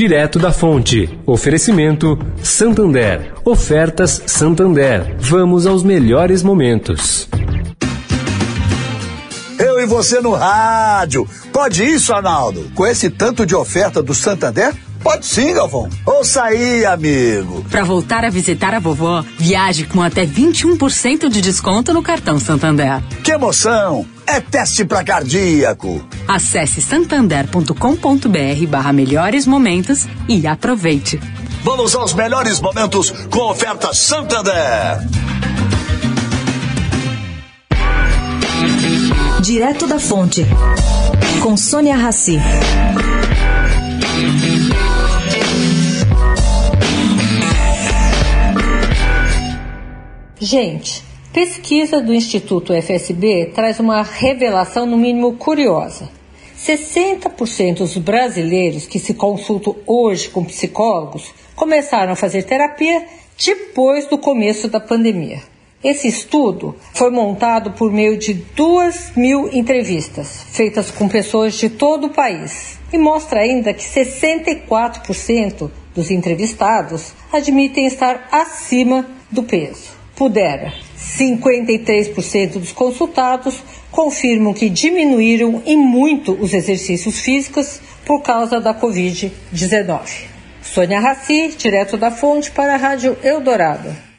direto da fonte. Oferecimento Santander. Ofertas Santander. Vamos aos melhores momentos. Eu e você no rádio. Pode isso, Arnaldo? Com esse tanto de oferta do Santander? Pode sim, Galvão. Ouça aí, amigo. Para voltar a visitar a vovó, viaje com até 21% de desconto no cartão Santander. Que emoção! É teste para cardíaco. Acesse santander.com.br barra melhores momentos e aproveite. Vamos aos melhores momentos com oferta Santander. Direto da Fonte, com Sônia Rassi. Gente, pesquisa do Instituto FSB traz uma revelação no mínimo curiosa. 60% dos brasileiros que se consultam hoje com psicólogos começaram a fazer terapia depois do começo da pandemia. Esse estudo foi montado por meio de duas mil entrevistas feitas com pessoas de todo o país e mostra ainda que 64% dos entrevistados admitem estar acima do peso pudera. 53% dos consultados confirmam que diminuíram em muito os exercícios físicos por causa da Covid-19. Sônia Raci, direto da fonte para a Rádio Eldorado.